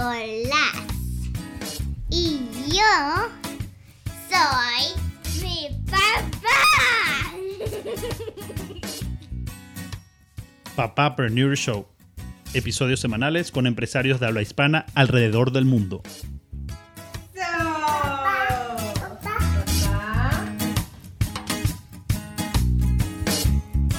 Nicolás. Y yo soy mi papá. Papapreneur Show. Episodios semanales con empresarios de habla hispana alrededor del mundo.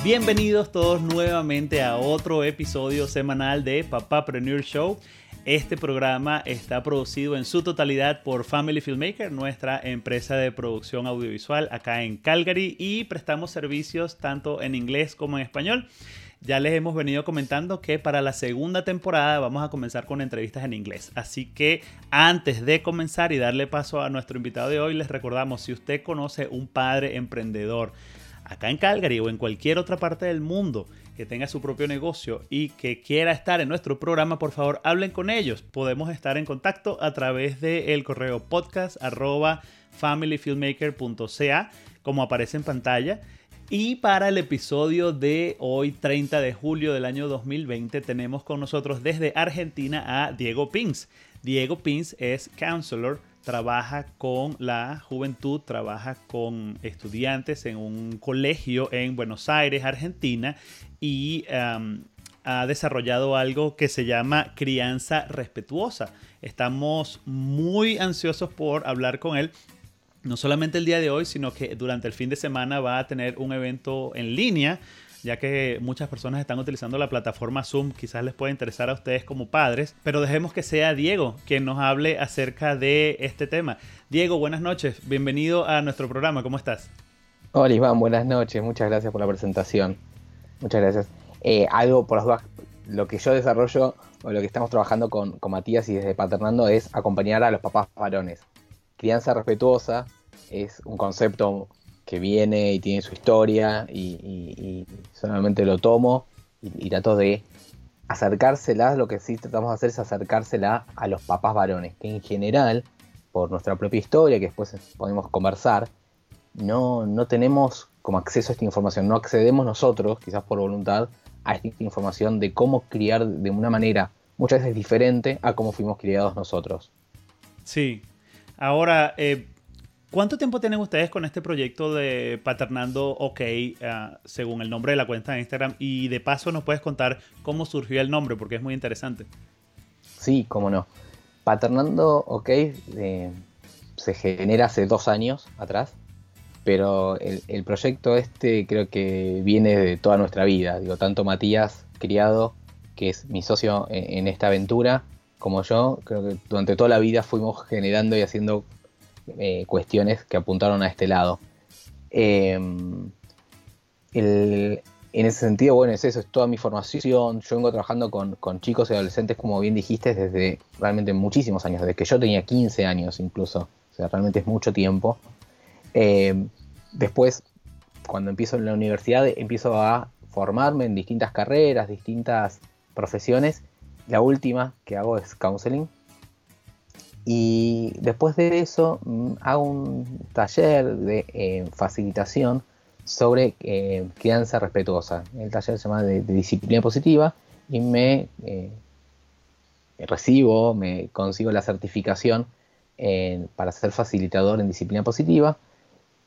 Bienvenidos todos nuevamente a otro episodio semanal de Papapreneur Show. Este programa está producido en su totalidad por Family Filmmaker, nuestra empresa de producción audiovisual acá en Calgary y prestamos servicios tanto en inglés como en español. Ya les hemos venido comentando que para la segunda temporada vamos a comenzar con entrevistas en inglés. Así que antes de comenzar y darle paso a nuestro invitado de hoy, les recordamos, si usted conoce un padre emprendedor, acá en Calgary o en cualquier otra parte del mundo que tenga su propio negocio y que quiera estar en nuestro programa, por favor, hablen con ellos. Podemos estar en contacto a través del correo podcast como aparece en pantalla. Y para el episodio de hoy, 30 de julio del año 2020, tenemos con nosotros desde Argentina a Diego Pins. Diego Pins es counselor trabaja con la juventud, trabaja con estudiantes en un colegio en Buenos Aires, Argentina, y ha desarrollado algo que se llama crianza respetuosa. Estamos muy ansiosos por hablar con él. No solamente el día de hoy, sino que durante el fin de semana va a tener un evento en línea ya que muchas personas están utilizando la plataforma Zoom, quizás les pueda interesar a ustedes como padres, pero dejemos que sea Diego quien nos hable acerca de este tema. Diego, buenas noches, bienvenido a nuestro programa, ¿cómo estás? Hola Iván, buenas noches, muchas gracias por la presentación. Muchas gracias. Eh, algo por las dudas, lo que yo desarrollo o lo que estamos trabajando con, con Matías y desde Paternando es acompañar a los papás varones. Crianza respetuosa es un concepto que viene y tiene su historia y, solamente lo tomo y, trato de acercársela, lo que sí tratamos de hacer es acercársela a los papás varones, que en general, por nuestra propia historia, que después podemos conversar, no, no tenemos como acceso a esta información, no accedemos nosotros, quizás por voluntad, a esta información de cómo criar de una manera muchas veces diferente a cómo fuimos criados nosotros. Sí. Ahora, eh, ¿Cuánto tiempo tienen ustedes con este proyecto de Paternando OK, eh, según el nombre de la cuenta de Instagram? Y de paso nos puedes contar cómo surgió el nombre, porque es muy interesante. Sí, cómo no. Paternando OK eh, se genera hace dos años atrás, pero el, proyecto este creo que viene de toda nuestra vida. Digo, tanto Matías Criado, que es mi socio en esta aventura, como yo, creo que durante toda la vida fuimos generando y haciendo eh, cuestiones que apuntaron a este lado. Em, en ese sentido, bueno, es eso, es toda mi formación. Yo vengo trabajando con, chicos y adolescentes, como bien dijiste, desde realmente muchísimos años, desde que yo tenía 15 años incluso. O sea, realmente es mucho tiempo. Em, después, cuando empiezo en la universidad, empiezo a formarme en distintas carreras, distintas profesiones. La última que hago es counseling, y después de eso mm, hago un taller de eh, facilitación sobre eh, crianza respetuosa. El taller se llama de, disciplina positiva y me eh, recibo, me consigo la certificación para ser facilitador en disciplina positiva.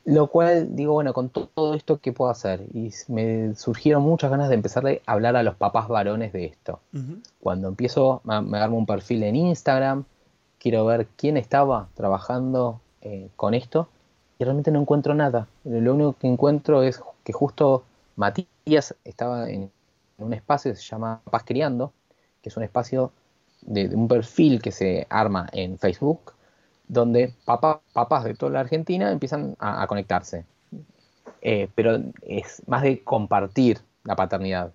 Lo cual digo, bueno, con todo esto, ¿qué puedo hacer? Y me surgieron muchas ganas de empezar a hablar a los papás varones de esto. Cuando empiezo, me armo un perfil en Instagram, quiero ver quién estaba trabajando eh, con esto y realmente no encuentro nada. Lo único que encuentro es que justo Matías estaba en un espacio que se llama Paz Criando, que es un espacio de, un perfil que se arma en Facebook, donde papás de toda la Argentina empiezan a, conectarse. Eh, pero es más de compartir la paternidad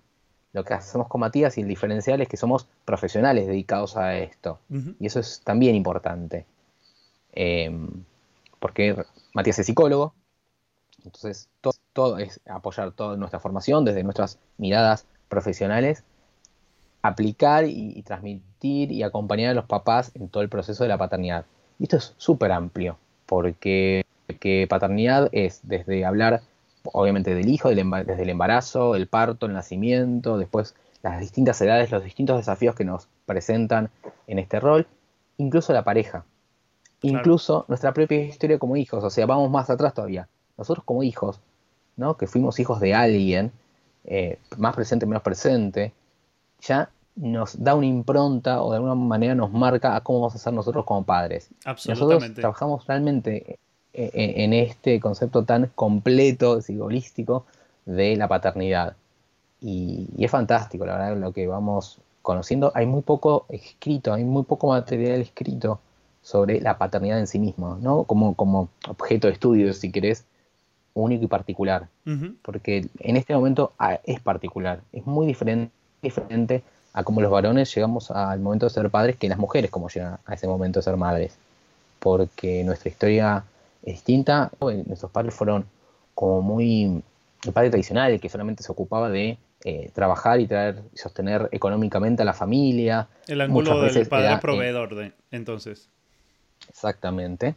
lo que hacemos con Matías y el diferencial es que somos profesionales dedicados a esto. Y eso es también importante. Em, porque Matías es psicólogo, entonces todo, es apoyar toda nuestra formación desde nuestras miradas profesionales, aplicar y, transmitir y acompañar a los papás en todo el proceso de la paternidad. Y esto es súper amplio, porque que paternidad es desde hablar obviamente del hijo, desde el embarazo, el parto, el nacimiento, después las distintas edades, los distintos desafíos que nos presentan en este rol, incluso la pareja, incluso nuestra propia historia como hijos, o sea, vamos más atrás todavía. Nosotros como hijos, ¿no? que fuimos hijos de alguien, eh, más presente, menos presente, ya nos da una impronta o de alguna manera nos marca a cómo vamos a ser nosotros como padres. Nosotros trabajamos realmente en este concepto tan completo, holístico, de la paternidad. Y, es fantástico, la verdad, lo que vamos conociendo. Hay muy poco escrito, hay muy poco material escrito sobre la paternidad en sí mismo, ¿no? Como, como objeto de estudio, si querés, único y particular. Porque en este momento es particular, es muy diferente, diferente a cómo los varones llegamos al momento de ser padres que las mujeres como llegan a ese momento de ser madres. Porque nuestra historia es distinta, nuestros padres fueron como muy el padre tradicional, el que solamente se ocupaba de eh, trabajar y traer sostener económicamente a la familia. El ángulo del padre proveedor, de, entonces. Exactamente.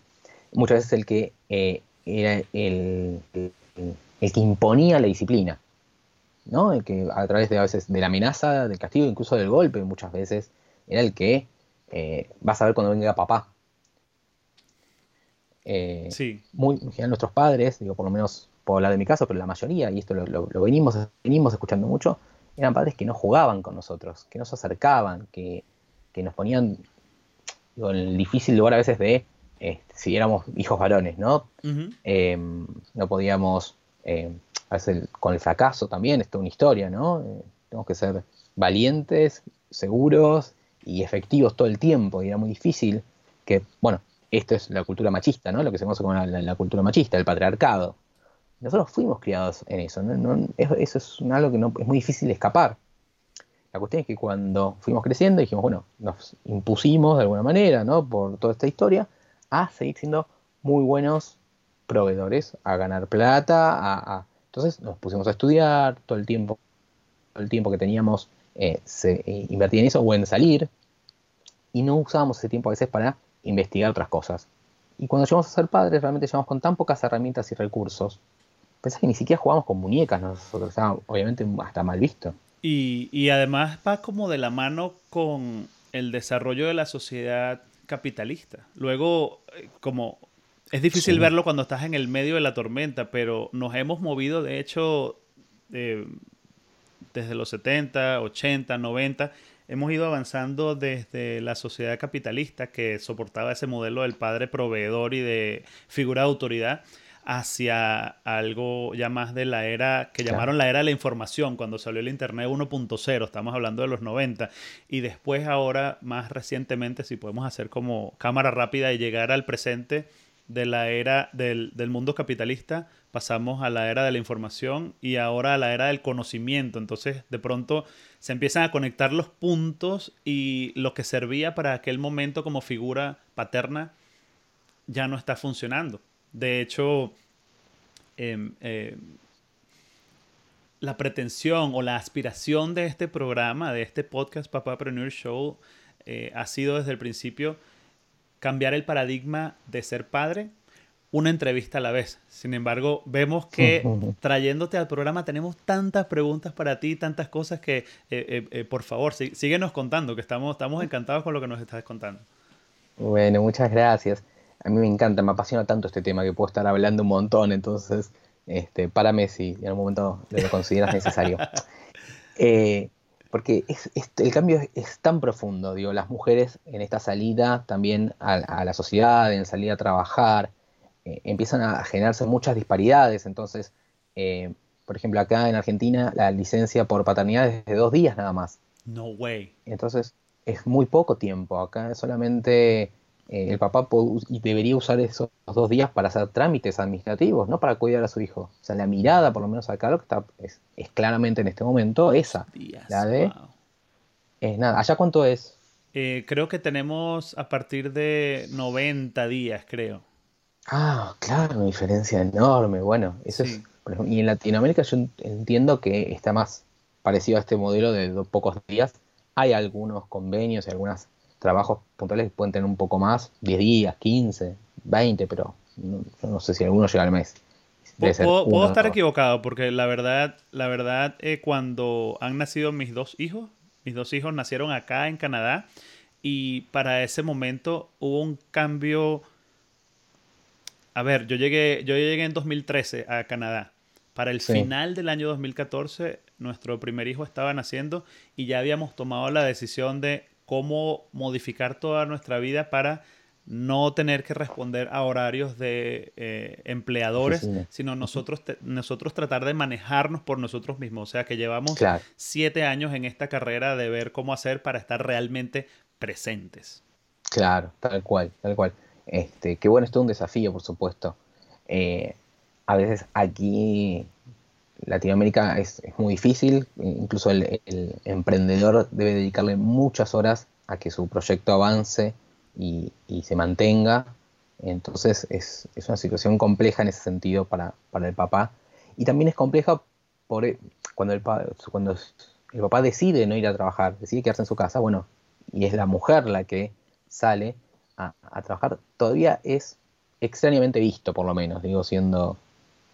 Muchas veces el que eh, era el, el, que imponía la disciplina, ¿no? El que a través de a veces de la amenaza, del castigo, incluso del golpe, muchas veces era el que eh, vas a ver cuando venga papá. Eh, sí. Muy en general nuestros padres, digo por lo menos por hablar de mi caso, pero la mayoría, y esto lo, venimos, venimos escuchando mucho, eran padres que no jugaban con nosotros, que no se acercaban, que, nos ponían en el difícil lugar a veces de este, si éramos hijos varones, ¿no? Em, no podíamos, em, a veces con el fracaso también, esto es una historia, ¿no? Eh, tenemos que ser valientes, seguros y efectivos todo el tiempo, y era muy difícil que, bueno, esto es la cultura machista, ¿no? Lo que se conoce como la cultura machista, el patriarcado. Nosotros fuimos criados en eso, eso es algo que no, es muy difícil escapar. La cuestión es que cuando fuimos creciendo dijimos, bueno, nos impusimos de alguna manera, ¿no? Por toda esta historia, a seguir siendo muy buenos proveedores, a ganar plata, a, entonces nos pusimos a estudiar todo el tiempo, todo el tiempo que teníamos eh, se eh, invertía en eso o en salir, y no usábamos ese tiempo a veces para investigar otras cosas. Y cuando llegamos a ser padres, realmente llegamos con tan pocas herramientas y recursos Pensás que ni siquiera jugamos con muñecas nosotros, obviamente hasta mal visto. Y, además va como de la mano con el desarrollo de la sociedad capitalista. Luego, eh, como es difícil verlo cuando estás en el medio de la tormenta, pero nos hemos movido, de hecho, eh, desde los 70, 80, 90, hemos ido avanzando desde la sociedad capitalista que soportaba ese modelo del padre proveedor y de figura de autoridad hacia algo ya más de la era que llamaron la era de la información, cuando salió el Internet 1.0, estamos hablando de los 90, y después ahora, más recientemente, si podemos hacer como cámara rápida y llegar al presente de la era del, del mundo capitalista, pasamos a la era de la información y ahora a la era del conocimiento. Entonces, de pronto se empiezan a conectar los puntos y lo que servía para aquel momento como figura paterna ya no está funcionando. De hecho, em, em, la pretensión o la aspiración de este programa, de este podcast Papapreneur Show, eh, ha sido desde el principio cambiar el paradigma de ser padre una entrevista a la vez. Sin embargo, vemos que trayéndote al programa tenemos tantas preguntas para ti, tantas cosas que, eh, eh, por favor, síguenos contando, que estamos, estamos encantados con lo que nos estás contando. Bueno, muchas gracias a mí me encanta, me apasiona tanto este tema que puedo estar hablando un montón, entonces, este, párame si en algún momento lo consideras necesario. Porque el cambio es, tan profundo, digo, las mujeres en esta salida también a, la sociedad, en salida a trabajar, eh, empiezan a generarse muchas disparidades, entonces, eh, por ejemplo, acá en Argentina la licencia por paternidad es de dos días nada más. No way. Entonces, es muy poco tiempo, acá solamente eh, el papá debería usar esos dos días para hacer trámites administrativos, no para cuidar a su hijo. O sea, la mirada, por lo menos acá, lo que está es, claramente en este momento esa. la de. Es nada. ¿Allá cuánto es? Eh, creo que tenemos a partir de 90 días, creo. Ah, claro, una diferencia enorme. Bueno, eso es. y en Latinoamérica yo entiendo que está más parecido a este modelo de pocos días. Hay algunos convenios y algunas trabajos puntuales pueden tener un poco más, 10 días, 15, 20, pero no, yo no sé si alguno llega al mes. puedo, estar equivocado porque la verdad, la verdad, eh, cuando han nacido mis dos hijos, mis dos hijos nacieron acá en Canadá y para ese momento hubo un cambio. A ver, yo llegué, yo llegué en 2013 a Canadá. Para el final del año 2014, nuestro primer hijo estaba naciendo y ya habíamos tomado la decisión de cómo modificar toda nuestra vida para no tener que responder a horarios de eh, empleadores, sino nosotros, nosotros tratar de manejarnos por nosotros mismos. O sea que llevamos siete años en esta carrera de ver cómo hacer para estar realmente presentes. Claro, tal cual, tal cual. Este, que bueno, esto es un desafío, por supuesto. Eh, a veces aquí Latinoamérica es, muy difícil, incluso el, emprendedor debe dedicarle muchas horas a que su proyecto avance y, se mantenga. Entonces es, una situación compleja en ese sentido para, el papá. Y también es compleja por, cuando, el, cuando el papá decide no ir a trabajar, decide quedarse en su casa, bueno, y es la mujer la que sale a, trabajar, todavía es extrañamente visto, por lo menos, digo, siendo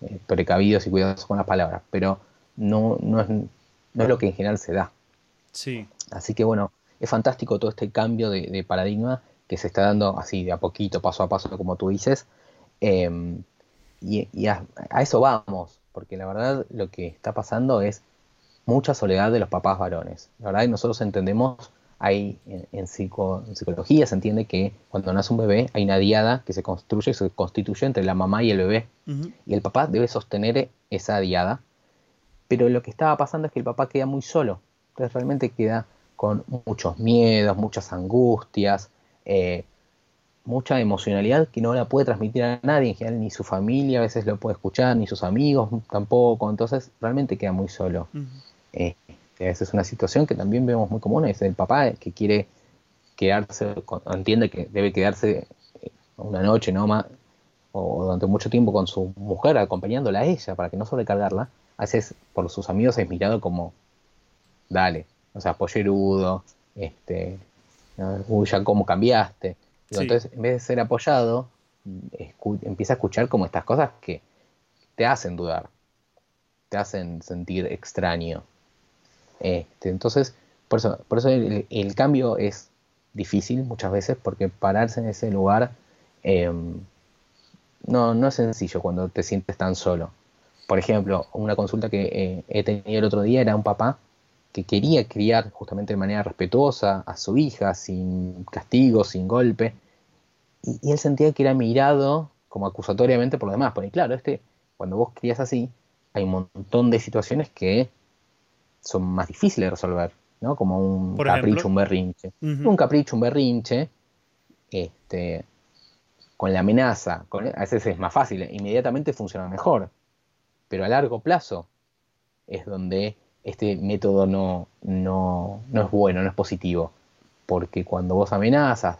eh, precavidos y cuidadosos con las palabras, pero no, no, es, no es lo que en general se da. Sí. Así que bueno, es fantástico todo este cambio de paradigma que se está dando así de a poquito, paso a paso, como tú dices. Em, y, a, eso vamos, porque la verdad lo que está pasando es mucha soledad de los papás varones. La verdad, nosotros entendemos, hay en, psicología se entiende que cuando nace un bebé hay una diada que se construye, se constituye entre la mamá y el bebé. Y el papá debe sostener esa diada. Pero lo que estaba pasando es que el papá queda muy solo. Entonces realmente queda con muchos miedos, muchas angustias, eh, mucha emocionalidad que no la puede transmitir a nadie, en general ni su familia a veces lo puede escuchar, ni sus amigos tampoco, entonces realmente queda muy solo. Eh, esa es una situación que también vemos muy común, es el papá que quiere quedarse, entiende que debe quedarse eh, una noche no más o durante mucho tiempo con su mujer acompañándola a ella para que no sobrecargarla, a veces por sus amigos es mirado como dale, o sea, pollerudo, este, Uy, ya cómo cambiaste. Entonces, en vez de ser apoyado, empieza a escuchar como estas cosas que te hacen dudar, te hacen sentir extraño. Este, entonces, por eso, por eso el, cambio es difícil muchas veces, porque pararse en ese lugar em, no, no es sencillo cuando te sientes tan solo. Por ejemplo, una consulta que eh, he tenido el otro día era un papá que quería criar justamente de manera respetuosa a su hija, sin castigo, sin golpe, y, él sentía que era mirado como acusatoriamente por los demás, porque claro, este, cuando vos crías así, hay un montón de situaciones que son más difíciles de resolver, ¿no? Como un capricho, un berrinche. Un capricho, un berrinche, este, con la amenaza, a veces es más fácil, inmediatamente funciona mejor, pero a largo plazo es donde este método no, no, es bueno, no es positivo. Porque cuando vos amenazas,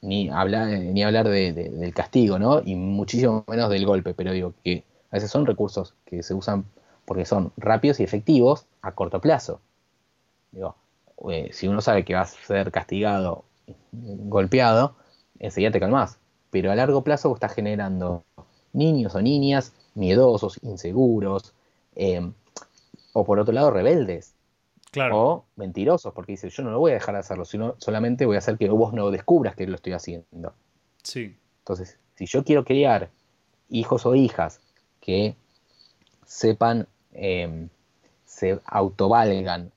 ni, habla, ni hablar del castigo, ¿no? Y muchísimo menos del golpe, pero digo que a veces son recursos que se usan porque son rápidos y efectivos a corto plazo. Digo, eh, si uno sabe que va a ser castigado, golpeado, enseguida te calmas. Pero a largo plazo vos estás generando niños o niñas miedosos, inseguros, eh, o por otro lado rebeldes. Claro. O mentirosos, porque dice, yo no lo voy a dejar de hacerlo, sino solamente voy a hacer que vos no descubras que lo estoy haciendo. Sí. Entonces, si yo quiero criar hijos o hijas que sepan, em, se autovalgan,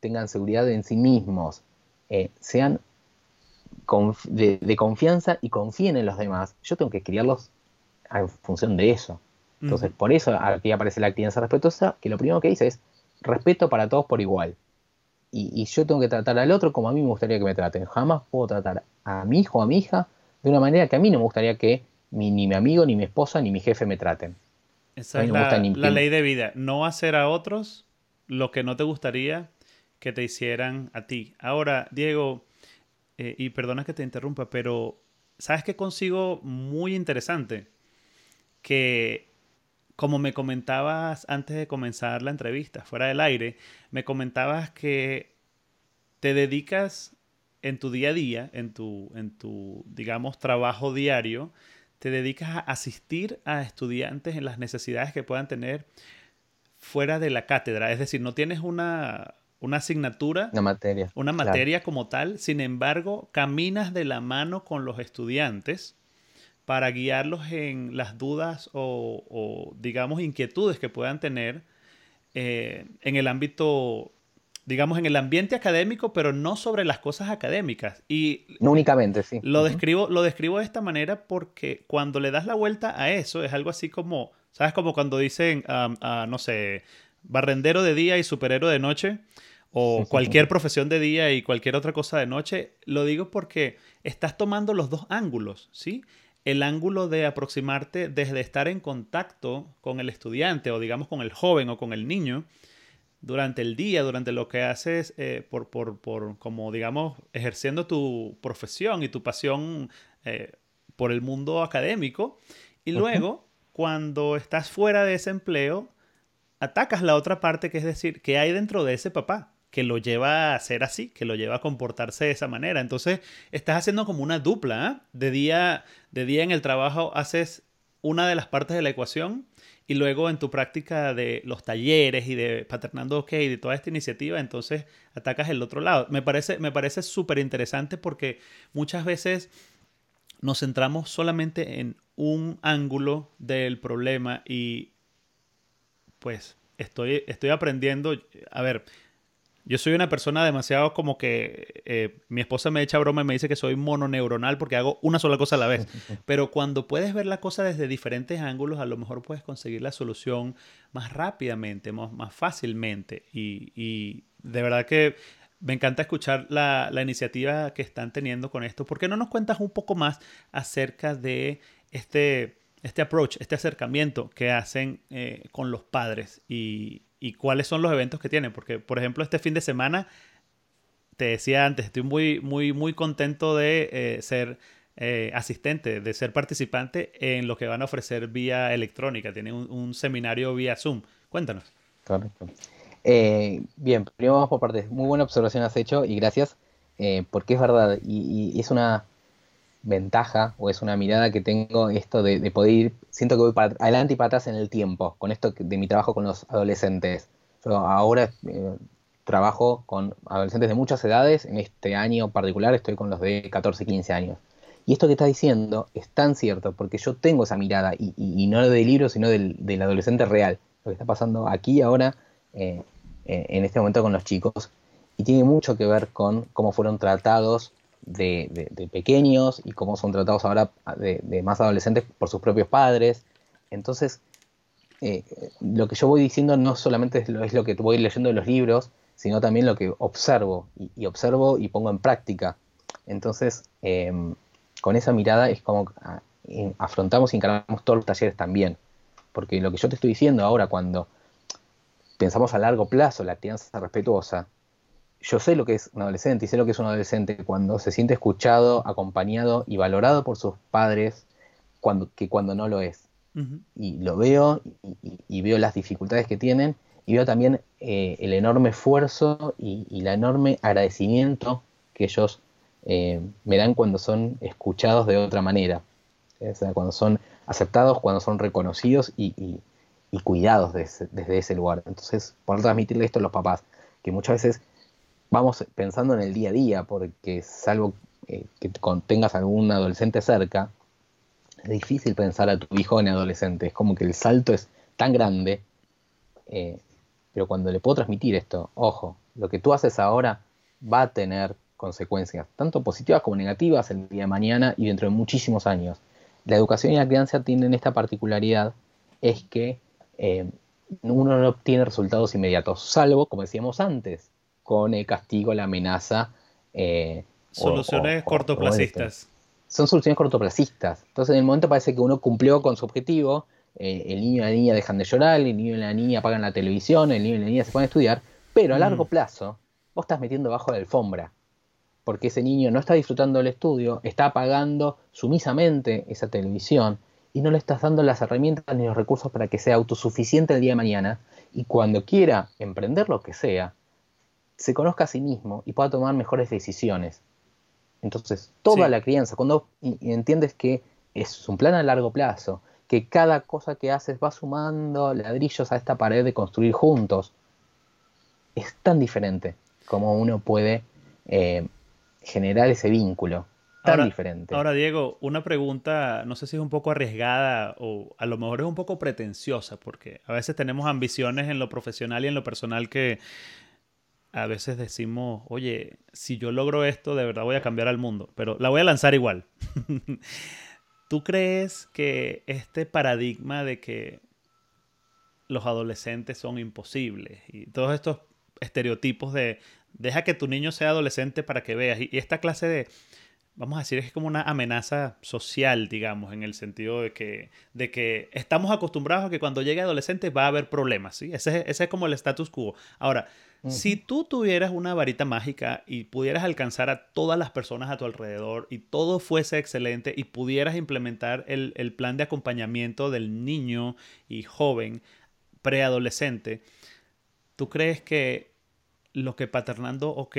tengan seguridad en sí mismos, eh, sean de, confianza y confíen en los demás, yo tengo que criarlos en función de eso. Entonces, por eso aquí aparece la crianza respetuosa, que lo primero que dice es respeto para todos por igual. Y, yo tengo que tratar al otro como a mí me gustaría que me traten. Jamás puedo tratar a mi hijo o a mi hija de una manera que a mí no me gustaría que ni mi amigo, ni mi esposa, ni mi jefe me traten. Esa es la, ley de vida. No hacer a otros lo que no te gustaría que te hicieran a ti. Ahora, Diego, eh, y perdona que te interrumpa, pero ¿sabes qué consigo muy interesante? Que como me comentabas antes de comenzar la entrevista, fuera del aire, me comentabas que te dedicas en tu día a día, en tu, en tu digamos, trabajo diario, te dedicas a asistir a estudiantes en las necesidades que puedan tener fuera de la cátedra. Es decir, no tienes una, una asignatura, una materia, una materia como tal, sin embargo, caminas de la mano con los estudiantes para guiarlos en las dudas o, digamos, inquietudes que puedan tener eh, en el ámbito, digamos, en el ambiente académico, pero no sobre las cosas académicas. Y no únicamente, sí. Lo, describo, lo describo de esta manera porque cuando le das la vuelta a eso, es algo así como, ¿sabes? Como cuando dicen, no sé, barrendero de día y superhéroe de noche o cualquier profesión de día y cualquier otra cosa de noche, lo digo porque estás tomando los dos ángulos, ¿sí? el ángulo de aproximarte desde estar en contacto con el estudiante o digamos con el joven o con el niño durante el día, durante lo que haces eh, por, por, por, como digamos, ejerciendo tu profesión y tu pasión eh, por el mundo académico. Y luego, cuando estás fuera de ese empleo, atacas la otra parte, que es decir, ¿qué hay dentro de ese papá? que lo lleva a ser así, que lo lleva a comportarse de esa manera. Entonces, estás haciendo como una dupla. ¿ah? De, día, de día en el trabajo haces una de las partes de la ecuación y luego en tu práctica de los talleres y de Paternando OK y de toda esta iniciativa, entonces atacas el otro lado. Me parece me parece súper interesante porque muchas veces nos centramos solamente en un ángulo del problema y pues estoy, estoy aprendiendo, a ver, yo soy una persona demasiado como que eh, mi esposa me echa broma y me dice que soy mononeuronal porque hago una sola cosa a la vez. Pero cuando puedes ver la cosa desde diferentes ángulos, a lo mejor puedes conseguir la solución más rápidamente, más, más fácilmente. Y, de verdad que me encanta escuchar la, iniciativa que están teniendo con esto. ¿Por qué no nos cuentas un poco más acerca de este, este approach, este acercamiento que hacen eh, con los padres y, cuáles son los eventos que tienen. Porque, por ejemplo, este fin de semana, te decía antes, estoy muy, muy, muy contento de eh, ser eh, asistente, de ser participante en lo que van a ofrecer vía electrónica. Tienen un, seminario vía Zoom. Cuéntanos. Correcto. Eh, bien, primero vamos por partes. Muy buena observación has hecho y gracias, porque es verdad, y, es una ventaja o es una mirada que tengo esto de, poder ir, siento que voy para adelante y para atrás en el tiempo, con esto de mi trabajo con los adolescentes. Yo ahora eh, trabajo con adolescentes de muchas edades, en este año particular estoy con los de 14, 15 años. Y esto que está diciendo es tan cierto, porque yo tengo esa mirada, y, no del libro, sino del, adolescente real, lo que está pasando aquí ahora, eh, eh, en este momento con los chicos, y tiene mucho que ver con cómo fueron tratados de, pequeños y cómo son tratados ahora de, más adolescentes por sus propios padres. Entonces, eh, lo que yo voy diciendo no solamente es lo, que voy leyendo de los libros, sino también lo que observo y, observo y pongo en práctica. Entonces, em, con esa mirada es como ah, afrontamos y encaramos todos los talleres también. Porque lo que yo te estoy diciendo ahora, cuando pensamos a largo plazo la crianza respetuosa, yo sé lo que es un adolescente y sé lo que es un adolescente cuando se siente escuchado, acompañado y valorado por sus padres cuando, que cuando no lo es. Y lo veo y, veo las dificultades que tienen y veo también eh, el enorme esfuerzo y, el enorme agradecimiento que ellos eh, me dan cuando son escuchados de otra manera. O sea, cuando son aceptados, cuando son reconocidos y, cuidados desde ese lugar. Entonces, por transmitirle esto a los papás, que muchas veces vamos pensando en el día a día, porque salvo eh, que tengas algún adolescente cerca, es difícil pensar a tu hijo en adolescente. Es como que el salto es tan grande. Eh, pero cuando le puedo transmitir esto, ojo, lo que tú haces ahora va a tener consecuencias, tanto positivas como negativas el día de mañana y dentro de muchísimos años. La educación y la crianza tienen esta particularidad, es que eh, uno no obtiene resultados inmediatos, salvo, como decíamos antes, con el castigo, la amenaza. Eh, soluciones cortoplacistas. Son soluciones cortoplacistas. Entonces, en el momento parece que uno cumplió con su objetivo, eh, el niño y la niña dejan de llorar, el niño y la niña apagan la televisión, el niño y la niña se a estudiar, pero a largo plazo vos estás metiendo bajo la alfombra, porque ese niño no está disfrutando del estudio, está apagando sumisamente esa televisión y no le estás dando las herramientas ni los recursos para que sea autosuficiente el día de mañana y cuando quiera emprender lo que sea, se conozca a sí mismo y pueda tomar mejores decisiones. Entonces, toda la crianza, cuando entiendes que es un plan a largo plazo, que cada cosa que haces va sumando ladrillos a esta pared de construir juntos. Es tan diferente como uno puede eh, generar ese vínculo. Tan ahora, diferente. Ahora, Diego, una pregunta, no sé si es un poco arriesgada o a lo mejor es un poco pretenciosa, porque a veces tenemos ambiciones en lo profesional y en lo personal que a veces decimos, oye, si yo logro esto, de verdad voy a cambiar al mundo, pero la voy a lanzar igual. ¿Tú crees que este paradigma de que los adolescentes son imposibles y todos estos estereotipos de deja que tu niño sea adolescente para que veas y, esta clase de vamos a decir, es como una amenaza social, digamos, en el sentido de que, de que estamos acostumbrados a que cuando llegue adolescente va a haber problemas, ¿sí? Ese, ese es como el status quo. Ahora, si tú tuvieras una varita mágica y pudieras alcanzar a todas las personas a tu alrededor y todo fuese excelente y pudieras implementar el, el plan de acompañamiento del niño y joven preadolescente, ¿tú crees que lo que Paternando OK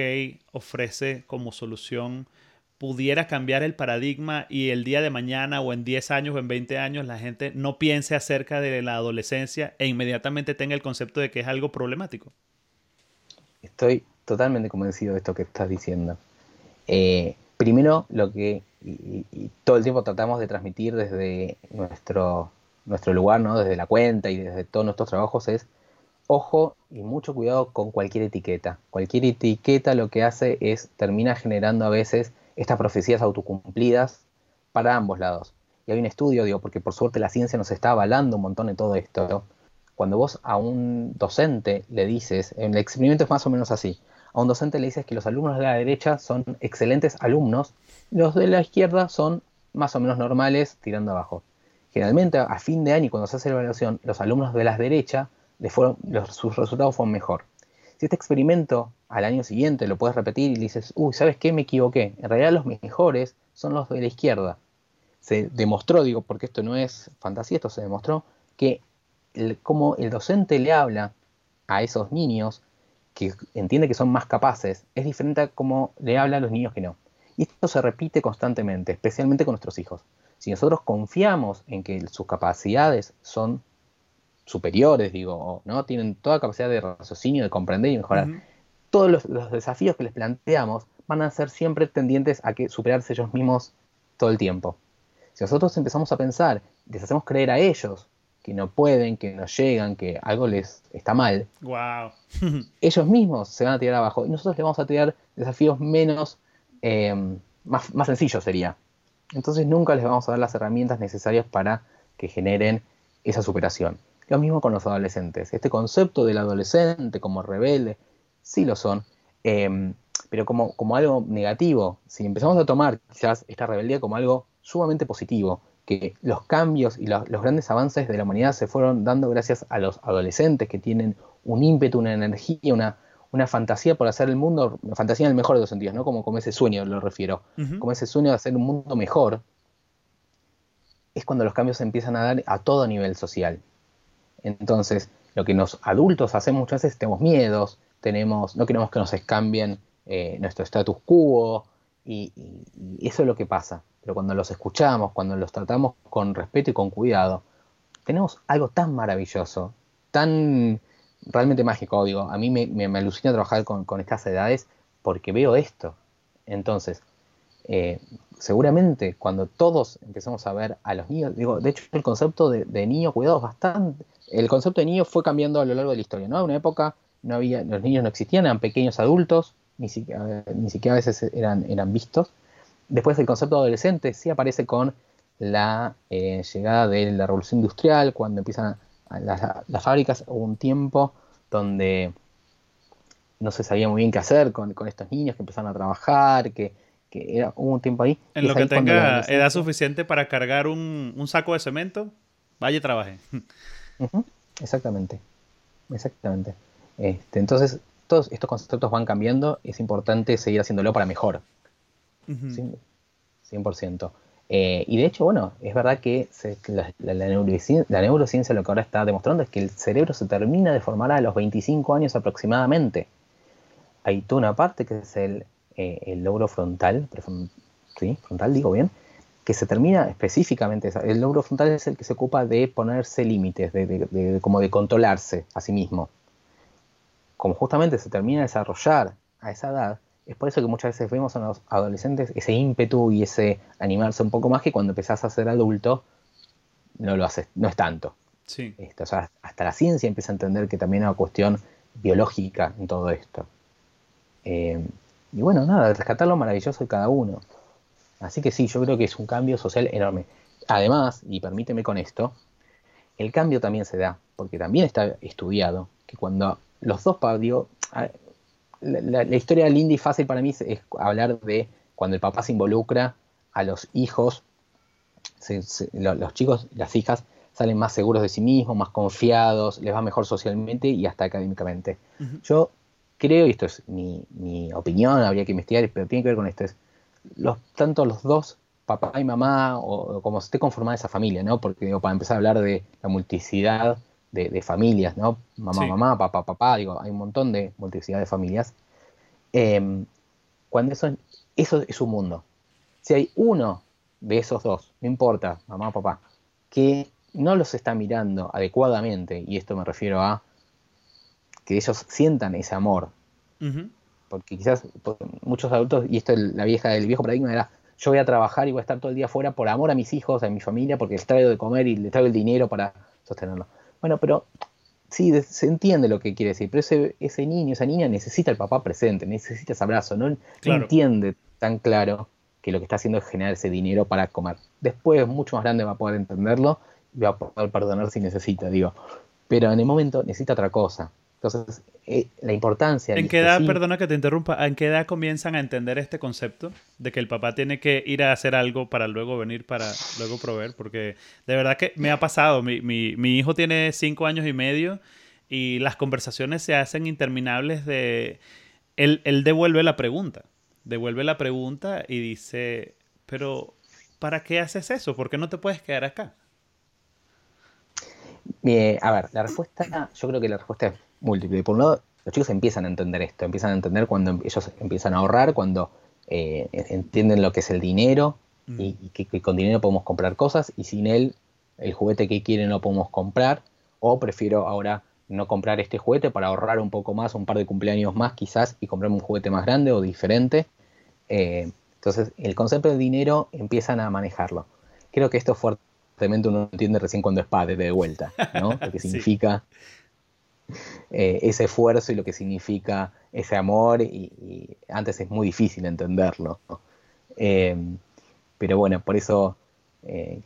ofrece como solución pudiera cambiar el paradigma y el día de mañana o en 10 años o en 20 años la gente no piense acerca de la adolescencia e inmediatamente tenga el concepto de que es algo problemático? Estoy totalmente convencido de esto que estás diciendo. Eh, primero, lo que y, y todo el tiempo tratamos de transmitir desde nuestro, nuestro lugar, ¿no? desde la cuenta y desde todos nuestros trabajos es ojo y mucho cuidado con cualquier etiqueta. Cualquier etiqueta lo que hace es termina generando a veces estas profecías autocumplidas para ambos lados. Y hay un estudio, digo, porque por suerte la ciencia nos está avalando un montón de todo esto. Cuando vos a un docente le dices, en el experimento es más o menos así, a un docente le dices que los alumnos de la derecha son excelentes alumnos, los de la izquierda son más o menos normales tirando abajo. Generalmente a fin de año, cuando se hace la evaluación, los alumnos de la derecha sus resultados fueron mejor. Si este experimento al año siguiente lo puedes repetir y dices, uy, ¿sabes qué? Me equivoqué. En realidad los mejores son los de la izquierda. Se demostró, digo, porque esto no es fantasía, esto se demostró, que como el docente le habla a esos niños que entiende que son más capaces, es diferente a cómo le habla a los niños que no. Y esto se repite constantemente, especialmente con nuestros hijos. Si nosotros confiamos en que sus capacidades son superiores, digo, ¿no? Tienen toda capacidad de raciocinio, de comprender y mejorar. Todos los, desafíos que les planteamos van a ser siempre tendientes a que superarse ellos mismos todo el tiempo. Si nosotros empezamos a pensar, les hacemos creer a ellos que no pueden, que no llegan, que algo les está mal, wow. ellos mismos se van a tirar abajo y nosotros les vamos a tirar desafíos menos, eh, más, más sencillos sería. Entonces nunca les vamos a dar las herramientas necesarias para que generen esa superación. Lo mismo con los adolescentes. Este concepto del adolescente como rebelde, sí lo son, em, pero como, como algo negativo. Si empezamos a tomar quizás esta rebeldía como algo sumamente positivo, que los cambios y los, grandes avances de la humanidad se fueron dando gracias a los adolescentes que tienen un ímpetu, una energía, una, una fantasía por hacer el mundo, fantasía en el mejor de los sentidos, ¿no? Como, como ese sueño lo refiero, como ese sueño de hacer un mundo mejor, es cuando los cambios se empiezan a dar a todo nivel social. Entonces, lo que los adultos hacemos muchas veces, tenemos miedos, tenemos, no queremos que nos cambien eh, nuestro status quo, y, eso es lo que pasa. Pero cuando los escuchamos, cuando los tratamos con respeto y con cuidado, tenemos algo tan maravilloso, tan realmente mágico. Digo, a mí me, me, alucina trabajar con, estas edades porque veo esto. Entonces, eh, seguramente cuando todos empezamos a ver a los niños, digo, de hecho el concepto de, de niño cuidado es bastante, el concepto de niño fue cambiando a lo largo de la historia, ¿no? Una época no había, los niños no existían, eran pequeños adultos, ni siquiera, ni siquiera a veces eran, eran vistos. Después el concepto de adolescente sí aparece con la eh, llegada de la revolución industrial, cuando empiezan las, fábricas, hubo un tiempo donde no se sabía muy bien qué hacer con, estos niños que empezaron a trabajar, que, era, hubo un tiempo ahí. En lo que tenga edad suficiente para cargar un, un saco de cemento, vaya y trabaje. Exactamente, exactamente. Este, entonces, todos estos conceptos van cambiando, es importante seguir haciéndolo para mejor. 100%. Eh, y de hecho, bueno, es verdad que la, neurociencia, lo que ahora está demostrando es que el cerebro se termina de formar a los 25 años aproximadamente. Hay toda una parte que es el, eh, el logro frontal, ¿sí? frontal digo bien, que se termina específicamente, el lóbulo frontal es el que se ocupa de ponerse límites, de, como de controlarse a sí mismo. Como justamente se termina de desarrollar a esa edad, es por eso que muchas veces vemos en los adolescentes ese ímpetu y ese animarse un poco más que cuando empezás a ser adulto no lo haces, no es tanto. Sí. Esto, hasta la ciencia empieza a entender que también hay una cuestión biológica en todo esto. Eh, y bueno, nada, rescatar lo maravilloso de cada uno. Así que sí, yo creo que es un cambio social enorme. Además, y permíteme con esto, el cambio también se da, porque también está estudiado, que cuando los dos, digo, la, la, historia linda y fácil para mí es, hablar de cuando el papá se involucra a los hijos, los chicos, las hijas, salen más seguros de sí mismos, más confiados, les va mejor socialmente y hasta académicamente. Yo creo, y esto es mi, opinión, habría que investigar, pero tiene que ver con esto, es los, tanto los dos, papá y mamá, o, como esté conformada esa familia, ¿no? Porque digo, para empezar a hablar de la multiplicidad de, familias, ¿no? Mamá, mamá, papá, papá, digo, hay un montón de multiplicidad de familias. Em, cuando eso, eso es un mundo. Si hay uno de esos dos, no importa, mamá, papá, que no los está mirando adecuadamente, y esto me refiero a que ellos sientan ese amor. Porque quizás muchos adultos, y esto la vieja del viejo paradigma era, yo voy a trabajar y voy a estar todo el día fuera por amor a mis hijos, a mi familia, porque les traigo de comer y les traigo el dinero para sostenerlo. Bueno, pero sí, se entiende lo que quiere decir, pero ese, ese niño, esa niña necesita el papá presente, necesita ese abrazo, no, entiende tan claro que lo que está haciendo es generar ese dinero para comer. Después, mucho más grande, va a poder entenderlo y va a poder perdonar si necesita, digo. Pero en el momento necesita otra cosa. Entonces, eh, la importancia... ¿En qué edad, perdona que te interrumpa, en qué edad comienzan a entender este concepto de que el papá tiene que ir a hacer algo para luego venir, para luego proveer? Porque de verdad que me ha pasado, mi, mi, mi hijo tiene cinco años y medio y las conversaciones se hacen interminables de... Él, él devuelve la pregunta, devuelve la pregunta y dice, pero ¿para qué haces eso? ¿Por qué no te puedes quedar acá? Eh, a ver, la respuesta, yo creo que la respuesta es múltiple. Por un lado, los chicos empiezan a entender esto, empiezan a entender cuando ellos empiezan a ahorrar, cuando eh, entienden lo que es el dinero mm. y, que, con dinero podemos comprar cosas y sin él el juguete que quieren no podemos comprar o prefiero ahora no comprar este juguete para ahorrar un poco más, un par de cumpleaños más quizás y comprarme un juguete más grande o diferente. Eh, entonces el concepto del dinero empiezan a manejarlo. Creo que esto fuertemente uno entiende recién cuando es padre de vuelta, ¿no? Lo que significa eh, ese esfuerzo y lo que significa ese amor y, antes es muy difícil entenderlo. Eh, pero bueno, por eso eh,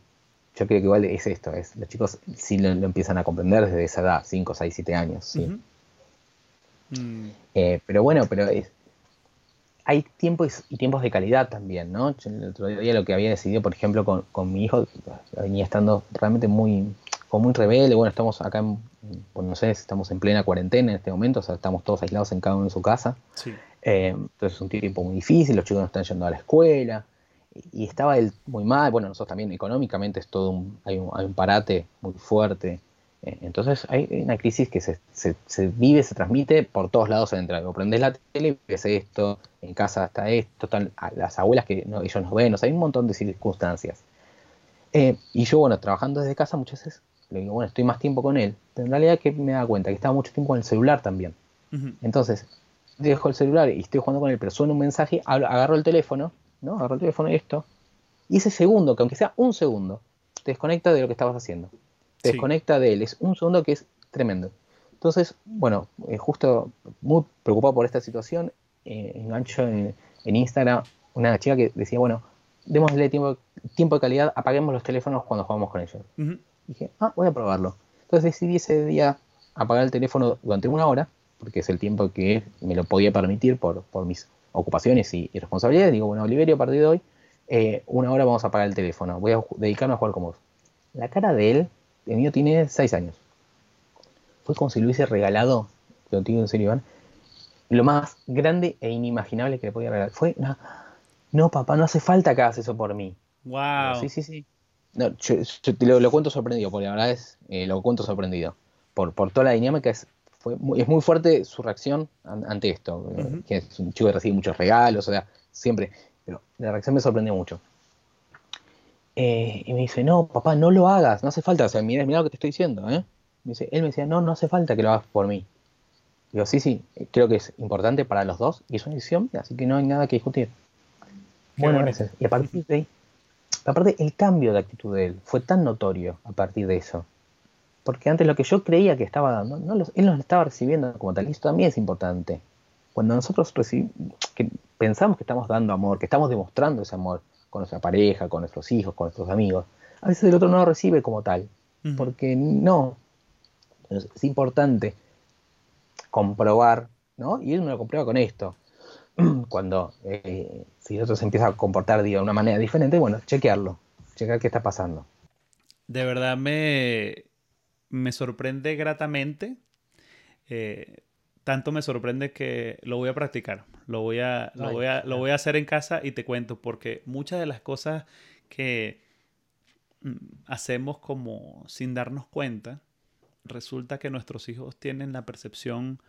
yo creo que igual es esto, es, los chicos sí lo, empiezan a comprender desde esa edad, 5, 6, 7 años. Mm. pero bueno, pero es, hay tiempos y tiempos de calidad también, ¿no? el otro día lo que había decidido, por ejemplo, con, con mi hijo, venía estando realmente muy, como muy rebelde. Bueno, estamos acá en Buenos Aires, estamos en plena cuarentena en este momento, o sea, estamos todos aislados en cada uno en su casa. Eh, entonces es un tiempo muy difícil, los chicos no están yendo a la escuela. Y, estaba él muy mal, bueno, nosotros también económicamente es todo un, hay, un, hay un parate muy fuerte. Eh, entonces hay una crisis que se, se, vive, se transmite por todos lados en el Prendés la tele ves esto, en casa está esto, están las abuelas que no, ellos nos ven, o sea, hay un montón de circunstancias. Eh, y yo, bueno, trabajando desde casa muchas veces le digo, bueno, estoy más tiempo con él. Pero en realidad que me da cuenta que estaba mucho tiempo con el celular también. Entonces, dejo el celular y estoy jugando con él, pero suena un mensaje, agarro el teléfono, ¿no? Agarro el teléfono y esto. Y ese segundo, que aunque sea un segundo, te desconecta de lo que estabas haciendo. Te desconecta de él. Es un segundo que es tremendo. Entonces, bueno, eh, justo muy preocupado por esta situación, eh, engancho en, Instagram una chica que decía, bueno, démosle tiempo, tiempo de calidad, apaguemos los teléfonos cuando jugamos con ellos dije, ah, voy a probarlo. Entonces decidí ese día apagar el teléfono durante una hora, porque es el tiempo que me lo podía permitir por, mis ocupaciones y, responsabilidades. Digo, bueno, Oliverio, a partir de hoy, eh, una hora vamos a apagar el teléfono. Voy a dedicarme a jugar con vos. La cara de él, el mío tiene seis años. Fue como si lo hubiese regalado, lo digo en serio, Iván, lo más grande e inimaginable que le podía regalar. Fue, no, no papá, no hace falta que hagas eso por mí. Wow. sí, sí, sí. No, yo, te lo, cuento sorprendido, porque la verdad es, eh, lo cuento sorprendido. Por, por toda la dinámica, es, fue muy, es muy fuerte su reacción ante esto. Eh, que es un chico que recibe muchos regalos, o sea, siempre. Pero la reacción me sorprendió mucho. eh, y me dice, no, papá, no lo hagas, no hace falta, o sea, mira, mira lo que te estoy diciendo, ¿eh? Me dice, él me decía, no, no hace falta que lo hagas por mí. Digo, sí, sí, creo que es importante para los dos y es una decisión, así que no hay nada que discutir. Qué bueno, gracias. Y a partir de ahí, aparte, el cambio de actitud de él fue tan notorio a partir de eso. Porque antes lo que yo creía que estaba dando, no él no lo estaba recibiendo como tal, y eso también es importante. Cuando nosotros que pensamos que estamos dando amor, que estamos demostrando ese amor con nuestra pareja, con nuestros hijos, con nuestros amigos, a veces el otro no lo recibe como tal. Porque no. Es importante comprobar, ¿no? Y uno lo comprueba con esto. Cuando eh, si otro se empieza a comportar de una manera diferente, bueno, chequearlo, chequear qué está pasando. De verdad me, me sorprende gratamente. eh, tanto me sorprende que lo voy a practicar. Lo voy a, lo Ay, voy a, lo voy a hacer en casa y te cuento, porque muchas de las cosas que mm, hacemos como sin darnos cuenta, resulta que nuestros hijos tienen la percepción,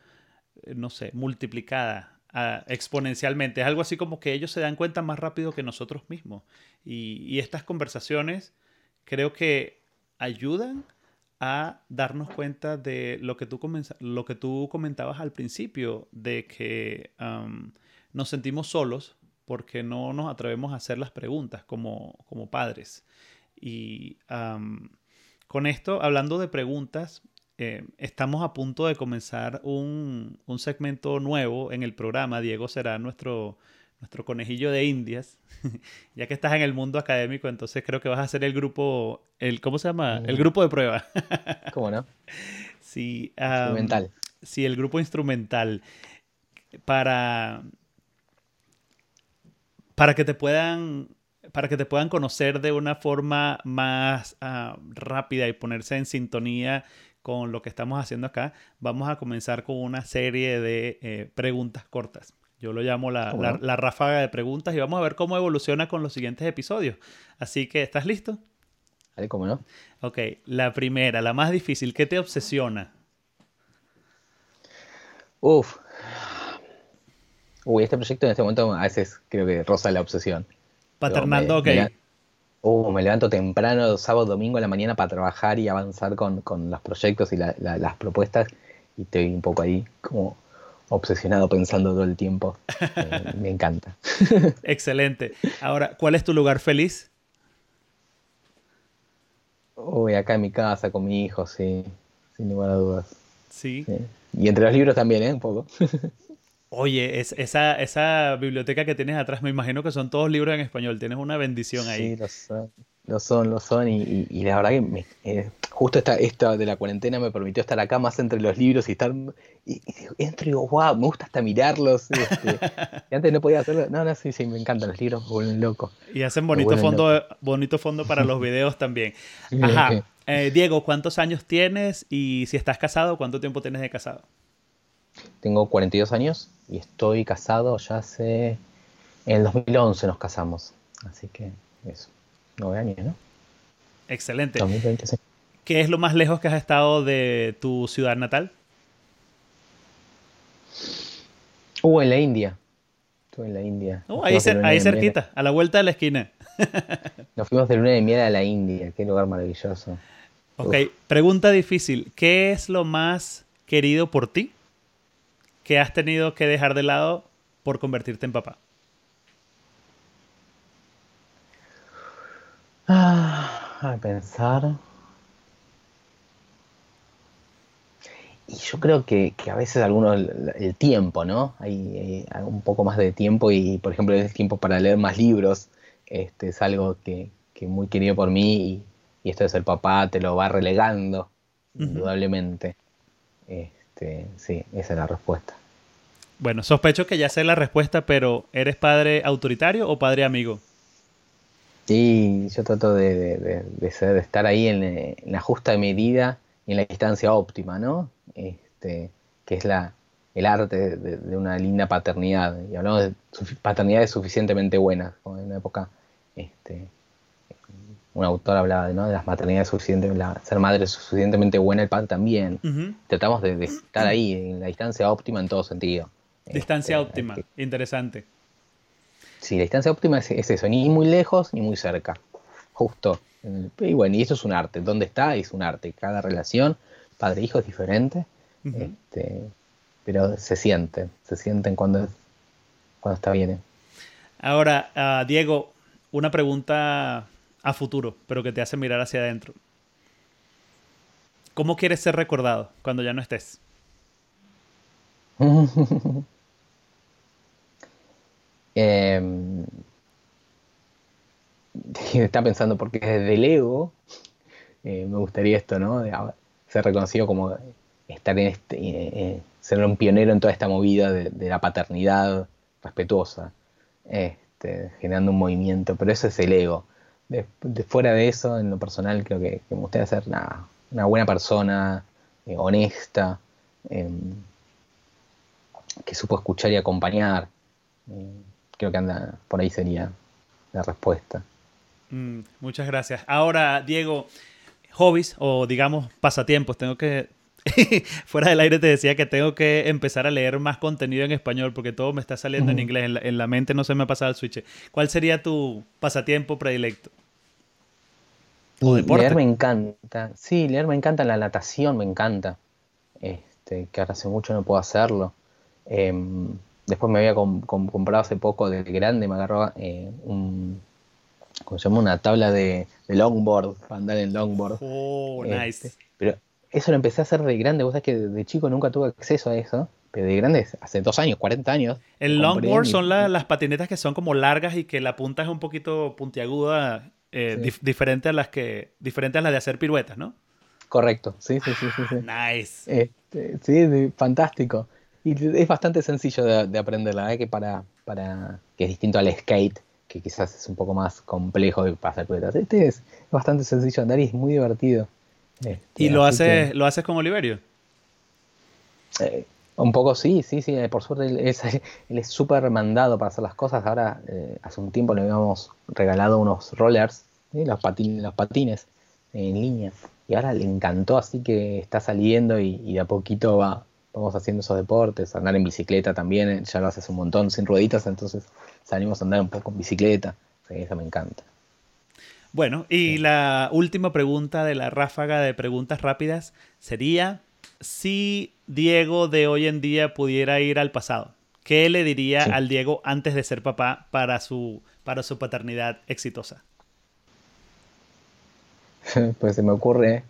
eh, no sé, multiplicada exponencialmente. Es algo así como que ellos se dan cuenta más rápido que nosotros mismos. Y, estas conversaciones creo que ayudan a darnos cuenta de lo que tú, lo que tú comentabas al principio, de que am, nos sentimos solos porque no nos atrevemos a hacer las preguntas como, como padres. Y am, con esto, hablando de preguntas, eh, estamos a punto de comenzar un, un segmento nuevo en el programa. Diego será nuestro, nuestro conejillo de indias. ya que estás en el mundo académico, entonces creo que vas a ser el grupo, el, ¿cómo se llama? El Mm. grupo de prueba. ¿Cómo no? sí, Instrumental. sí, el grupo instrumental. Para, para que te puedan para que te puedan conocer de una forma más ah, rápida y ponerse en sintonía con lo que estamos haciendo acá, vamos a comenzar con una serie de eh, preguntas cortas. Yo lo llamo la, ¿Cómo la- ráfaga de preguntas y vamos a ver cómo evoluciona con los siguientes episodios. Así que, ¿estás listo? ¿Vale? ¿Cómo no? Ok, la primera, la más difícil, ¿qué te obsesiona? Uf. Uy, este proyecto en este momento a veces creo que roza la obsesión. Paternando, me- ok. me Uh, me levanto temprano, sábado, domingo a la mañana para trabajar y avanzar con, con los proyectos y la- la- las propuestas. Y estoy un poco ahí como obsesionado pensando todo el tiempo. Eh, me encanta. Excelente. Ahora, ¿cuál es tu lugar feliz? Uy, acá en mi casa con mi hijo, sí, sin lugar a dudas. Sí. sí. Y entre los libros también, ¿eh? Un poco. Oye, es, esa, esa biblioteca que tienes atrás, me imagino que son todos libros en español. Tienes una bendición Sí, ahí. lo son, lo son, lo son. Y, y- y la verdad que me- eh, justo esta, esta de la cuarentena me permitió estar acá más entre los libros y estar. Y, y entro y digo, wow, me gusta hasta mirarlos. este, y antes no podía hacerlo. No, no, sí, sí, me encantan los libros, me vuelven loco. Y hacen bonito fondo, bonito fondo para los videos también. Ajá. Eh, Diego, ¿cuántos años tienes? Y si estás casado, ¿cuánto tiempo tienes de casado? Tengo 42 años y estoy casado ya hace. En el 2011 nos casamos. Así que eso, nueve años, ¿no? Excelente. 2020, sí. ¿Qué es lo más lejos que has estado de tu ciudad natal? Uh, en la India. Estuve en la India. Nos ahí cer- ahí miel. cerquita, a la vuelta de la esquina. Nos fuimos de luna de miel a la India. Qué lugar maravilloso. Ok, Uf. pregunta difícil. ¿Qué es lo más querido por ti que has tenido que dejar de lado por convertirte en papá? Ah, a pensar. Y yo creo que, que a veces algunos, el, el tiempo, ¿no? Hay, hay un poco más de tiempo y, por ejemplo, el tiempo para leer más libros este, es algo que, que muy querido por mí y, y esto de ser papá te lo va relegando, indudablemente. Este, sí, esa es la respuesta. Bueno, sospecho que ya sé la respuesta, pero ¿eres padre autoritario o padre amigo? Sí, yo trato de, de- de- de ser, de estar ahí en, en la justa medida y en la distancia óptima, ¿no? Este, que es la, el arte de, una linda paternidad. Y hablamos de paternidades suficientemente buenas, como en una época, este, un autor hablaba de, ¿no? de las maternidades suficientes, la- ser madre suficientemente buena, el padre también. Tratamos de, de estar ahí en la distancia óptima en todo sentido. Distancia Este, óptima. Interesante. Sí, la distancia óptima es, es eso, ni muy lejos ni muy cerca. justo. Y bueno, y eso es un arte. ¿Dónde está? Es un arte. Cada relación, padre-hijo es diferente. este, pero se siente, se sienten cuando, cuando está bien. Ahora, ah, Diego, una pregunta a futuro, pero que te hace mirar hacia adentro. ¿Cómo quieres ser recordado cuando ya no estés? eh, está pensando porque desde el ego eh, me gustaría esto, ¿no? De ser reconocido como estar en este, eh, eh, ser un pionero en toda esta movida de, la paternidad respetuosa, este, generando un movimiento, pero eso es el ego. De, fuera de eso, en lo personal, creo que, me gustaría ser una, buena persona, honesta, em, que supo escuchar y acompañar. creo que anda por ahí sería la respuesta. Mm, muchas gracias. Ahora, Diego, hobbies o digamos pasatiempos, tengo que... Fuera del aire te decía que tengo que empezar a leer más contenido en español porque todo me está saliendo en inglés. En la, mente no se me ha pasado el switch. ¿Cuál sería tu pasatiempo predilecto? Leer me encanta. Sí, leer me encanta. La natación me encanta. Este, que ahora hace mucho no puedo hacerlo. Em, después me había comprado hace poco de grande, me agarró eh, un como se llama? Una tabla de, longboard, para andar en longboard. Oh, este, nice. Pero eso lo empecé a hacer de grande, vos sabés que de chico nunca tuve acceso a eso, pero de grande hace dos años, 40 años. El longboard son las patinetas que son como largas y que la punta es un poquito puntiaguda, eh, diferente, a las que, diferente a las de hacer piruetas, ¿no? Correcto, sí, sí, sí, sí. nice. Este, sí, fantástico. Y es bastante sencillo de, aprender, la verdad que para, para que es distinto al skate, que quizás es un poco más complejo de pasar ruedas. Este es bastante sencillo de andar y es muy divertido. Este, ¿Y lo haces, lo haces con Oliverio? Eh, un poco sí, sí, sí. Por suerte él es súper mandado para hacer las cosas. Ahora, eh, hace un tiempo le habíamos regalado unos rollers, los, patines, los patines en línea. Y ahora le encantó, así que está saliendo y, y de a poquito va, vamos haciendo esos deportes, andar en bicicleta también, ya lo haces un montón sin rueditas, entonces salimos a andar un poco en bicicleta, eso me encanta. Bueno, y la última pregunta de la ráfaga de preguntas rápidas sería si Diego de hoy en día pudiera ir al pasado. ¿Qué le diría al Diego antes de ser papá para su, para su paternidad exitosa? Pues se me ocurre,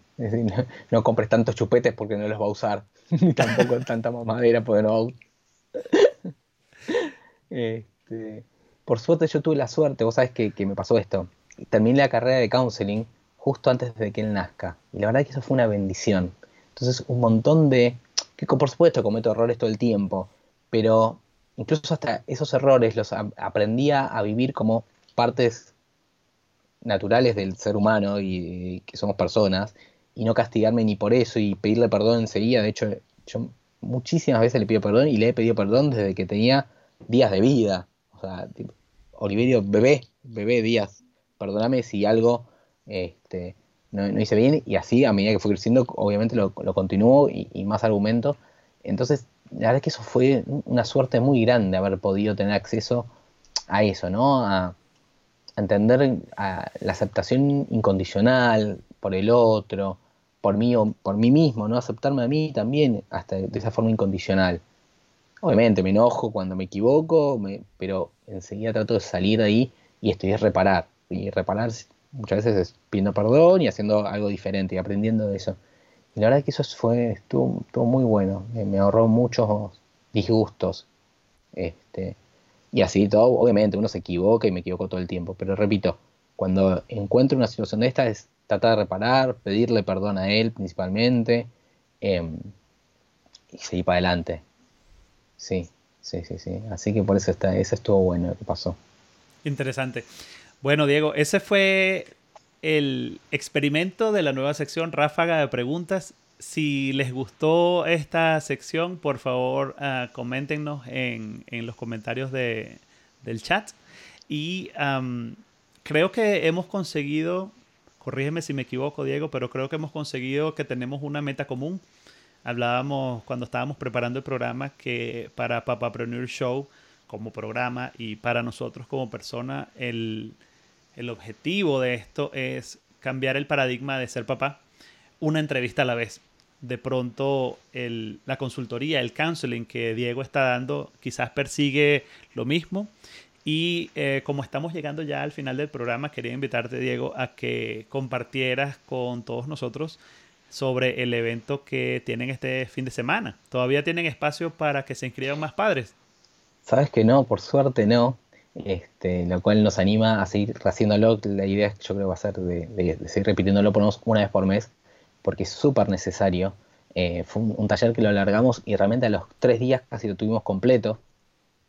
no compres tantos chupetes porque no los va a usar. ni tampoco tanta mamadera, porque no. este, por suerte yo tuve la suerte, vos sabés que, me pasó esto. Terminé la carrera de counseling justo antes de que él nazca. Y la verdad que eso fue una bendición. Entonces, un montón de. que por supuesto cometo errores todo el tiempo, pero incluso hasta esos errores los aprendía a vivir como partes naturales del ser humano y que somos personas y no castigarme ni por eso y pedirle perdón enseguida. De hecho, yo muchísimas veces le pido perdón y le he pedido perdón desde que tenía días de vida. O sea, Oliverio, bebé, bebé días, perdóname si algo este, no, hice bien y así a medida que fue creciendo, obviamente lo, lo continuó y, más argumentos. Entonces, la verdad es que eso fue una suerte muy grande haber podido tener acceso a eso, ¿no? A, entender a la aceptación incondicional por el otro, por mí o por mí mismo, ¿no? Aceptarme a mí también hasta de esa forma incondicional. Obviamente me enojo cuando me equivoco, pero enseguida trato de salir de ahí y estoy es reparar. Y reparar muchas veces es pidiendo perdón y haciendo algo diferente y aprendiendo de eso. Y la verdad es que eso fue, estuvo, muy bueno. Me, ahorró muchos disgustos. Este, y así todo, obviamente uno se equivoca y me equivoco todo el tiempo. Pero repito, cuando encuentro una situación de esta es tratar de reparar, pedirle perdón a él principalmente em, y seguir para adelante. Sí, sí, sí, sí. Así que por eso está, ese estuvo bueno que pasó. Interesante. Bueno, Diego, ese fue el experimento de la nueva sección Ráfaga de Preguntas. Si les gustó esta sección, por favor, uh, coméntenos en, los comentarios de, del chat. Y creo que hemos conseguido corrígeme si me equivoco, Diego, pero creo que hemos conseguido que tenemos una meta común. Hablábamos cuando estábamos preparando el programa que para Papapreneur Show como programa y para nosotros como persona, el, el objetivo de esto es cambiar el paradigma de ser papá una entrevista a la vez. De pronto la consultoría, el counseling que Diego está dando quizás persigue lo mismo. Y eh, como estamos llegando ya al final del programa, quería invitarte, Diego, a que compartieras con todos nosotros sobre el evento que tienen este fin de semana. ¿Todavía tienen espacio para que se inscriban más padres? Sabes que no, por suerte no. Este, lo cual nos anima a seguir haciéndolo. La idea es que yo creo va a ser de, seguir repitiéndolo por una vez por mes, porque es súper necesario. Eh, fue un, taller que lo alargamos y realmente a los tres días casi lo tuvimos completo.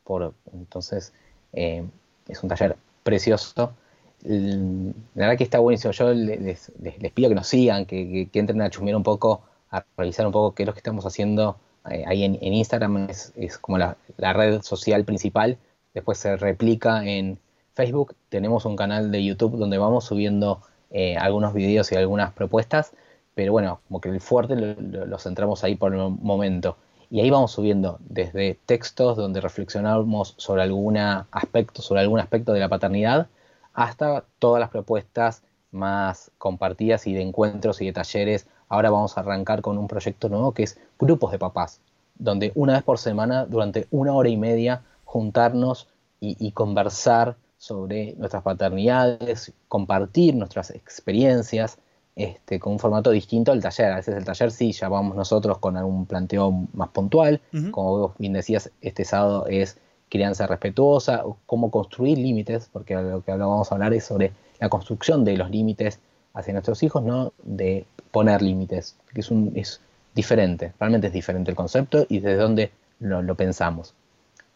Por, entonces, eh, es un taller precioso la verdad que está buenísimo. Yo les, pido que nos sigan, que, entren a chumear un poco, a revisar un poco qué es lo que estamos haciendo eh, ahí en, Instagram. Es, como la, red social principal. Después se replica en Facebook. Tenemos un canal de YouTube donde vamos subiendo eh, algunos videos y algunas propuestas. Pero bueno, como que el fuerte lo, centramos ahí por el momento. Y ahí vamos subiendo desde textos donde reflexionamos sobre algún aspecto, sobre algún aspecto de la paternidad, hasta todas las propuestas más compartidas y de encuentros y de talleres. Ahora vamos a arrancar con un proyecto nuevo que es grupos de papás, donde una vez por semana, durante una hora y media, juntarnos y, conversar sobre nuestras paternidades, compartir nuestras experiencias, este, con un formato distinto al taller. A veces el taller sí, ya vamos nosotros con algún planteo más puntual. Como vos bien decías, este sábado es crianza respetuosa, cómo construir límites, porque lo que vamos a hablar es sobre la construcción de los límites hacia nuestros hijos, no de poner límites, que es, un, es diferente, realmente es diferente el concepto y desde dónde lo, pensamos.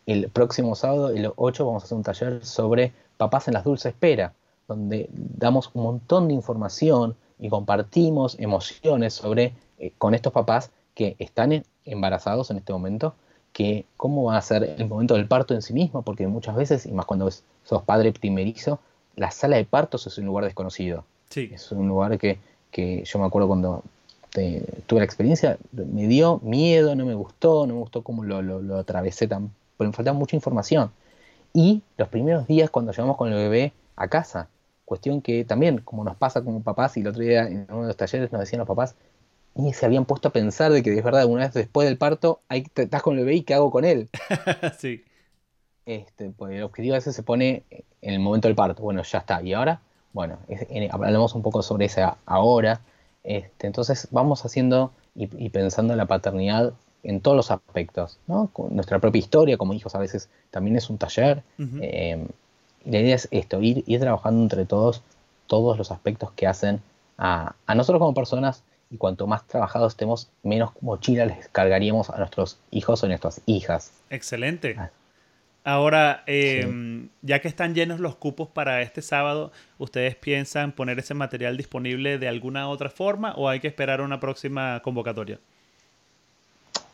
El próximo sábado, el 8, vamos a hacer un taller sobre papás en las dulces espera, donde damos un montón de información y compartimos emociones sobre eh, con estos papás que están embarazados en este momento que cómo va a ser el momento del parto en sí mismo, porque muchas veces, y más cuando sos padre primerizo, la sala de partos es un lugar desconocido. Sí. Es un lugar que, yo me acuerdo cuando tuve la experiencia, me dio miedo, no me gustó, no me gustó cómo lo, lo, atravesé tan, pero me faltaba mucha información. Y los primeros días cuando llegamos con el bebé a casa, cuestión que también, como nos pasa como papás, y el otro día en uno de los talleres nos decían los papás, y se habían puesto a pensar de que es verdad, una vez después del parto, ahí estás con el bebé y qué hago con él. sí. Este, pues el objetivo a veces se pone en el momento del parto. Bueno, ya está. Y ahora, bueno, hablamos un poco sobre esa ahora. Este, entonces vamos haciendo y, pensando en la paternidad en todos los aspectos, ¿no? Con nuestra propia historia como hijos a veces también es un taller. Eh, la idea es esto, ir, ir trabajando entre todos todos los aspectos que hacen a, a nosotros como personas y cuanto más trabajados estemos, menos mochila les cargaríamos a nuestros hijos o nuestras hijas. Excelente. Ah. Ahora, em, ya que están llenos los cupos para este sábado, ¿ustedes piensan poner ese material disponible de alguna otra forma o hay que esperar una próxima convocatoria?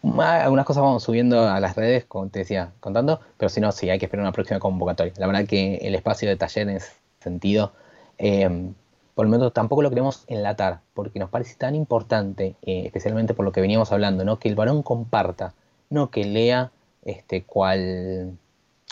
Algunas cosas vamos subiendo a las redes, como te decía, contando, pero si no, sí, hay que esperar una próxima convocatoria. La verdad que el espacio de taller en ese sentido em, por lo menos tampoco lo queremos enlatar, porque nos parece tan importante, eh, especialmente por lo que veníamos hablando, ¿no? que el varón comparta, no que lea este, cual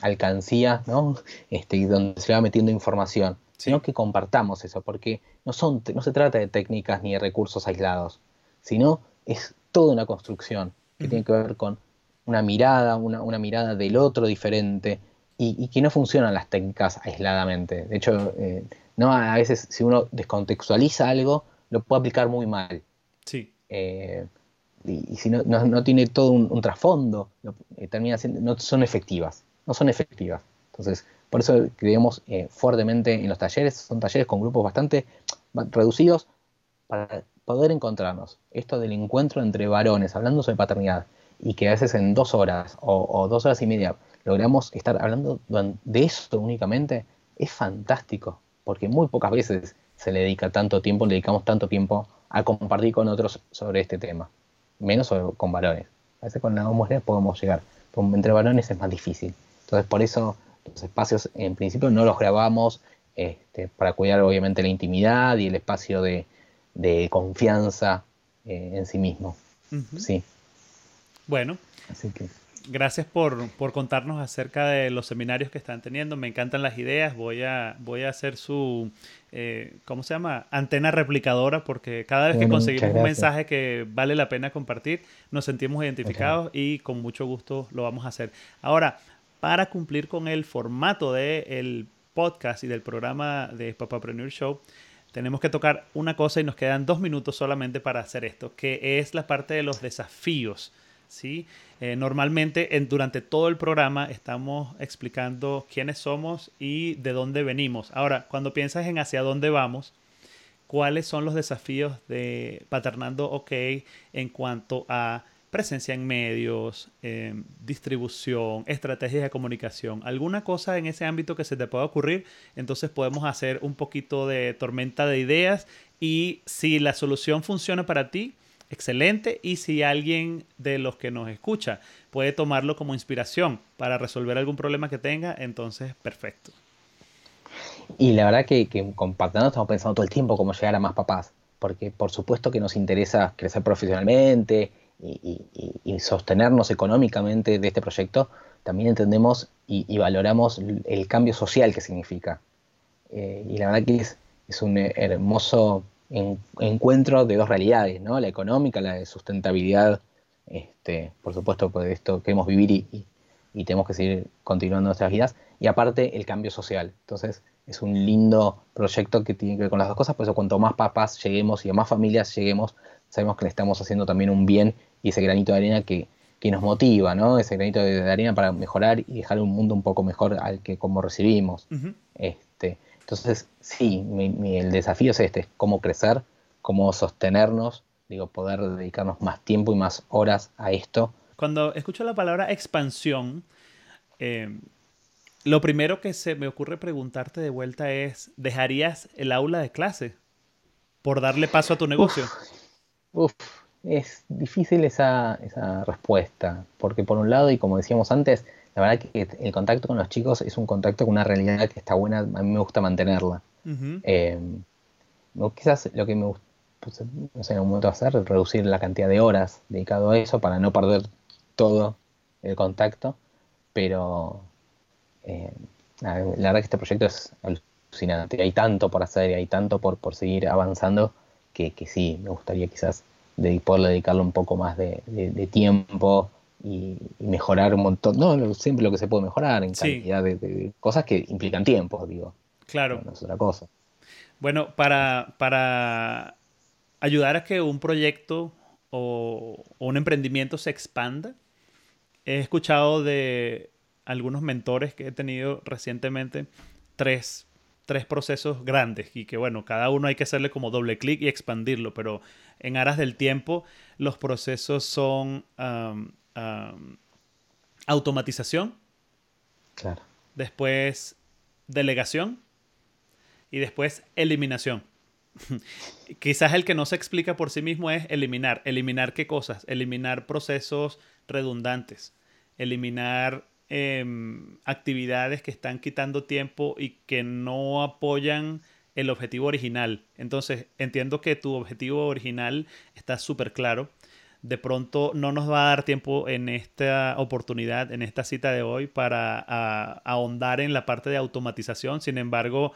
alcancía, ¿no? Este, donde se va metiendo información, sino que compartamos eso, porque no, son, no se trata de técnicas ni de recursos aislados, sino es toda una construcción que tiene que ver con una mirada, una, mirada del otro diferente, y, que no funcionan las técnicas aisladamente. De hecho, eh, ¿no? A veces si uno descontextualiza algo, lo puede aplicar muy mal. Sí. Eh, y, si no, no, tiene todo un, trasfondo, eh, termina siendo, no son efectivas, no son efectivas. Entonces, por eso creemos fuertemente en los talleres, son talleres con grupos bastante reducidos para poder encontrarnos. Esto del encuentro entre varones, hablando sobre paternidad, y que a veces en dos horas o, dos horas y media logramos estar hablando de eso únicamente, es fantástico porque muy pocas veces se le dedica tanto tiempo, le dedicamos tanto tiempo a compartir con otros sobre este tema, menos con varones. A veces con las mujeres podemos llegar, pero entre varones es más difícil. Entonces por eso los espacios en principio no los grabamos este, para cuidar obviamente la intimidad y el espacio de, confianza eh, en sí mismo. Sí. Bueno. Así que. gracias por, por, contarnos acerca de los seminarios que están teniendo. Me encantan las ideas. Voy a, voy a hacer su, eh, ¿cómo se llama? Antena replicadora, porque cada vez que conseguimos un mensaje que vale la pena compartir, nos sentimos identificados y con mucho gusto lo vamos a hacer. Ahora, para cumplir con el formato del podcast y del programa de Papapreneur Show, tenemos que tocar una cosa y nos quedan dos minutos solamente para hacer esto, que es la parte de los desafíos. ¿sí? Eh, normalmente en, durante todo el programa estamos explicando quiénes somos y de dónde venimos. Ahora, cuando piensas en hacia dónde vamos, ¿cuáles son los desafíos de Paternando OK en cuanto a presencia en medios, em, distribución, estrategias de comunicación, alguna cosa en ese ámbito que se te pueda ocurrir, entonces podemos hacer un poquito de tormenta de ideas y si la solución funciona para ti, excelente, y si alguien de los que nos escucha puede tomarlo como inspiración para resolver algún problema que tenga, entonces perfecto. Y la verdad que, que estamos pensando todo el tiempo cómo llegar a más papás, porque por supuesto que nos interesa crecer profesionalmente, y, sostenernos económicamente de este proyecto, también entendemos y, valoramos el cambio social que significa. Eh, y la verdad que es, es un hermoso encuentro de dos realidades, ¿no? La económica, la de sustentabilidad, este, por supuesto, pues esto queremos vivir y, y tenemos que seguir continuando nuestras vidas, y aparte el cambio social. Entonces, es un lindo proyecto que tiene que ver con las dos cosas, por eso cuanto más papás lleguemos y a más familias lleguemos, sabemos que le estamos haciendo también un bien y ese granito de arena que, nos motiva, ¿no? Ese granito de, arena para mejorar y dejar un mundo un poco mejor al que como recibimos. este, entonces, sí, el desafío es este, cómo crecer, cómo sostenernos, digo, poder dedicarnos más tiempo y más horas a esto. Cuando escucho la palabra expansión, eh, lo primero que se me ocurre preguntarte de vuelta es, ¿dejarías el aula de clase por darle paso a tu negocio? uf es difícil esa, respuesta, porque por un lado, y como decíamos antes, la verdad que el contacto con los chicos es un contacto con una realidad que está buena, a mí me gusta mantenerla. Eh, quizás lo que me gusta, pues, no sé, en un momento hacer es reducir la cantidad de horas dedicado a eso para no perder todo el contacto, pero eh, la verdad que este proyecto es alucinante, hay tanto por hacer y hay tanto por, por seguir avanzando que, que sí, me gustaría quizás de poder dedicarle un poco más de, tiempo y, mejorar un montón, no, siempre lo que se puede mejorar en cantidad de, cosas que implican tiempo, digo. Claro. No, es otra cosa. Bueno, para, para ayudar a que un proyecto o, un emprendimiento se expanda, he escuchado de algunos mentores que he tenido recientemente tres, tres procesos grandes y que bueno, cada uno hay que hacerle como doble clic y expandirlo, pero en aras del tiempo, los procesos son automatización. Claro. Después delegación. Y después eliminación. Quizás el que no se explica por sí mismo es eliminar. ¿Eliminar qué cosas? Eliminar procesos redundantes. Eliminar em, actividades que están quitando tiempo y que no apoyan el objetivo original. Entonces, entiendo que tu objetivo original está súper claro. De pronto no nos va a dar tiempo en esta oportunidad, en esta cita de hoy, para ahondar en la parte de automatización. Sin embargo,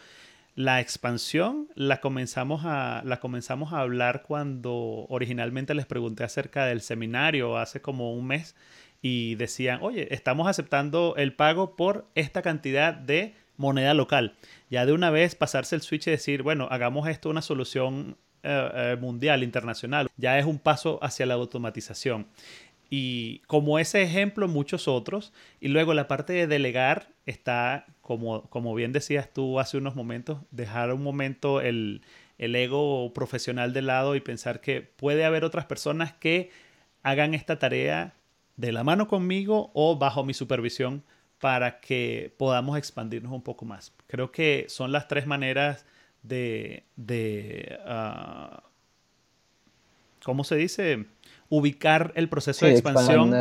la expansión la comenzamos, a, la comenzamos a hablar cuando originalmente les pregunté acerca del seminario hace como un mes y decían, oye, estamos aceptando el pago por esta cantidad de moneda local. Ya de una vez pasarse el switch y decir, bueno, hagamos esto una solución eh, eh, mundial, internacional, ya es un paso hacia la automatización. Y como ese ejemplo, muchos otros. Y luego la parte de delegar está, como, como bien decías tú hace unos momentos, dejar un momento el, el ego profesional de lado y pensar que puede haber otras personas que hagan esta tarea de la mano conmigo o bajo mi supervisión para que podamos expandirnos un poco más. Creo que son las tres maneras de, de ah, ¿cómo se dice? Ubicar el proceso de expansión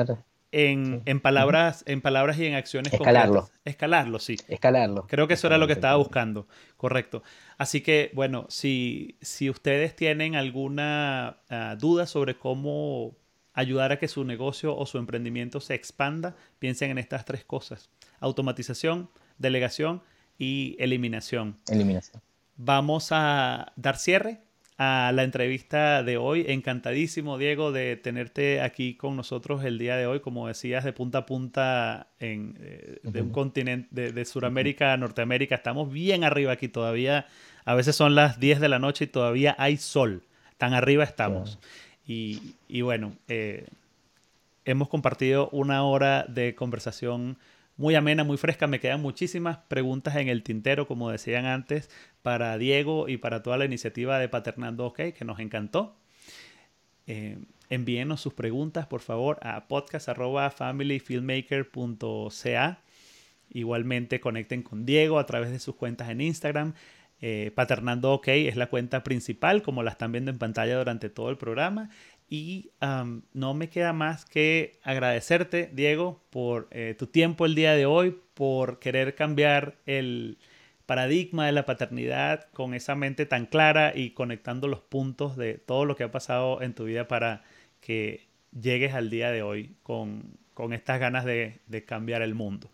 en, palabras, en palabras y en acciones Escalarlo. Escalarlo, sí. Escalarlo. Creo que eso era lo que estaba buscando. Correcto. Así que, bueno, si, si ustedes tienen alguna ah, duda sobre cómo ayudar a que su negocio o su emprendimiento se expanda, piensen en estas tres cosas. Automatización, delegación y eliminación. Eliminación. Vamos a dar cierre a la entrevista de hoy. Encantadísimo, Diego, de tenerte aquí con nosotros el día de hoy, como decías, de punta a punta en, eh, de un continente, de, de Sudamérica a Norteamérica. Estamos bien arriba aquí todavía. A veces son las 10 de la noche y todavía hay sol. Tan arriba estamos. Y, bueno, eh, hemos compartido una hora de conversación muy amena, muy fresca. Me quedan muchísimas preguntas en el tintero, como decían antes, para Diego y para toda la iniciativa de Paternando OK, que nos encantó. Eh, envíenos sus preguntas, por favor, a podcast.familyfilmmaker.ca. Igualmente conecten con Diego a través de sus cuentas en Instagram. Eh, Paternando OK es la cuenta principal, como la están viendo en pantalla durante todo el programa. Y um, no me queda más que agradecerte, Diego, por eh, tu tiempo el día de hoy, por querer cambiar el paradigma de la paternidad con esa mente tan clara y conectando los puntos de todo lo que ha pasado en tu vida para que llegues al día de hoy con, con estas ganas de, de, cambiar el mundo.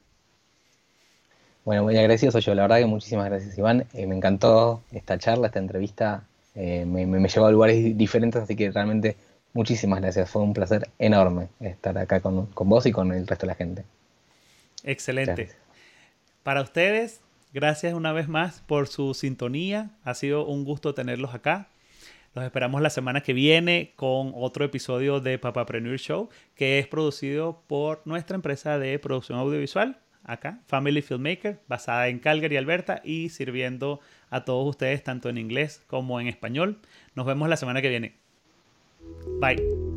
Bueno, muy agradecido yo. La verdad que muchísimas gracias, Iván. Eh, me encantó esta charla, esta entrevista. Eh, me, me, me llevó a lugares diferentes, así que realmente Muchísimas gracias, fue un placer enorme estar acá con, con vos y con el resto de la gente. Excelente. Para ustedes, gracias una vez más por su sintonía. Ha sido un gusto tenerlos acá. Los esperamos la semana que viene con otro episodio de Papapreneur Show, que es producido por nuestra empresa de producción audiovisual, acá, Family Filmmaker, basada en Calgary, Alberta, y sirviendo a todos ustedes tanto en inglés como en español. Nos vemos la semana que viene. Bye.